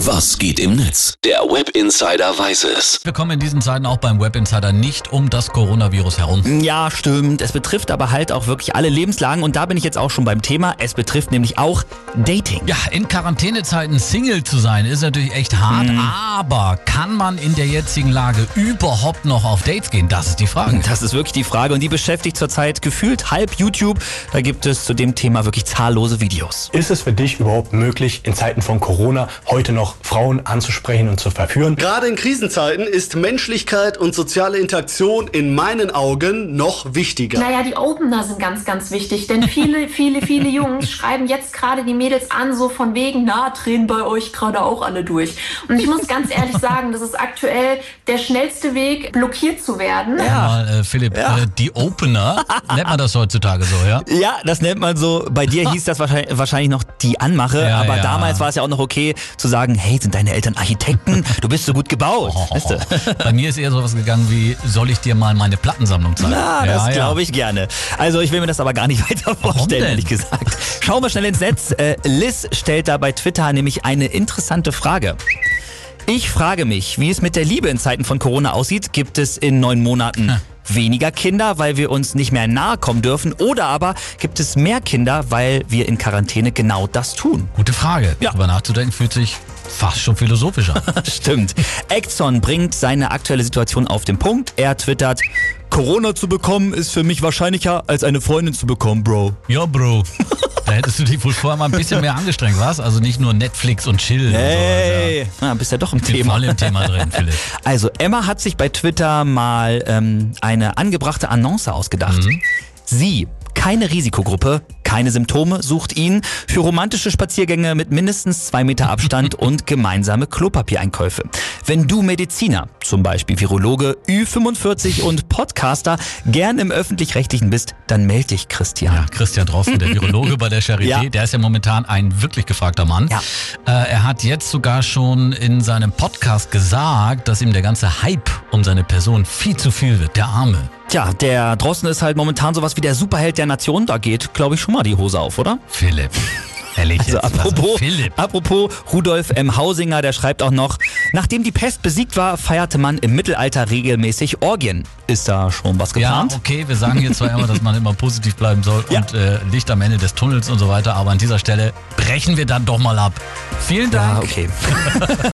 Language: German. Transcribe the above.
Was geht im Netz? Der Web Insider weiß es. Wir kommen in diesen Zeiten auch beim Web Insider nicht um das Coronavirus herum. Ja, stimmt. Es betrifft aber halt auch wirklich alle Lebenslagen und da bin ich jetzt auch schon beim Thema. Es betrifft nämlich auch Dating. Ja, in Quarantänezeiten Single zu sein, ist natürlich echt hart, Mhm. aber kann man in der jetzigen Lage überhaupt noch auf Dates gehen? Das ist die Frage. Das ist wirklich die Frage und die beschäftigt zurzeit gefühlt halb YouTube. Da gibt es zu dem Thema wirklich zahllose Videos. Ist es für dich überhaupt möglich, in Zeiten von Corona heute noch Frauen anzusprechen und zu verführen? Gerade in Krisenzeiten ist Menschlichkeit und soziale Interaktion in meinen Augen noch wichtiger. Naja, die Opener sind ganz, ganz wichtig, denn viele, viele, viele Jungs schreiben jetzt gerade die Mädels an, so von wegen, na, drehen bei euch gerade auch alle durch. Und ich muss ganz ehrlich sagen, das ist aktuell der schnellste Weg, blockiert zu werden. Mal, äh, Philipp, Ja. äh, die Opener, nennt man das heutzutage so, ja? Ja, das nennt man so. Bei dir hieß das wahrscheinlich, wahrscheinlich noch die Anmache, Ja, aber ja. damals war es ja auch noch okay zu sagen, hey, sind deine Eltern Architekten? Du bist so gut gebaut. Weißt du? Bei mir ist eher sowas gegangen wie, soll ich dir mal meine Plattensammlung zeigen? Na, ja, das glaube ich gerne. Also ich will mir das aber gar nicht weiter vorstellen, ehrlich gesagt. Schauen wir schnell ins Netz. Äh, Liz stellt da bei Twitter nämlich eine interessante Frage. Ich frage mich, wie es mit der Liebe in Zeiten von Corona aussieht. Gibt es in neun Monaten weniger Kinder, weil wir uns nicht mehr nahe kommen dürfen? Oder aber gibt es mehr Kinder, weil wir in Quarantäne genau das tun? Gute Frage. Ja. Darüber nachzudenken fühlt sich fast schon philosophisch an. Stimmt. Exxon bringt seine aktuelle Situation auf den Punkt. Er twittert, Corona zu bekommen ist für mich wahrscheinlicher als eine Freundin zu bekommen, Bro. ja, Bro. Da hättest du dich wohl vorher mal ein bisschen mehr angestrengt, was? Also nicht nur Netflix und Chill. Und sowas, Hey, ah, bist ja doch im ja. Bin Thema. voll im Thema drin, Philipp. Also Emma hat sich bei Twitter mal ähm, eine angebrachte Annonce ausgedacht. Mhm. Sie, keine Risikogruppe, keine Symptome, sucht ihn für romantische Spaziergänge mit mindestens zwei Meter Abstand und gemeinsame Klopapiereinkäufe. Wenn du Mediziner, zum Beispiel Virologe, Ü45 und Podcaster, gern im Öffentlich-Rechtlichen bist, dann melde dich, Christian. Ja, Christian Drosten, der Virologe bei der Charité, Ja. der ist ja momentan ein wirklich gefragter Mann. Ja. Äh, er hat jetzt sogar schon in seinem Podcast gesagt, dass ihm der ganze Hype um seine Person viel zu viel wird. Der Arme. Tja, der Drosten ist halt momentan sowas wie der Superheld der Nation. Da geht, glaube ich, schon mal die Hose auf, oder? Philipp. Ehrlich Also jetzt. apropos, Philipp. apropos Rudolf M. Hausinger, der schreibt auch noch, nachdem die Pest besiegt war, feierte man im Mittelalter regelmäßig Orgien. Ist da schon was Ja, geplant? okay, wir sagen hier zwar immer, dass man immer positiv bleiben soll Ja. und äh, Licht am Ende des Tunnels und so weiter, aber an dieser Stelle brechen wir dann doch mal ab. Vielen Ja, Dank. okay.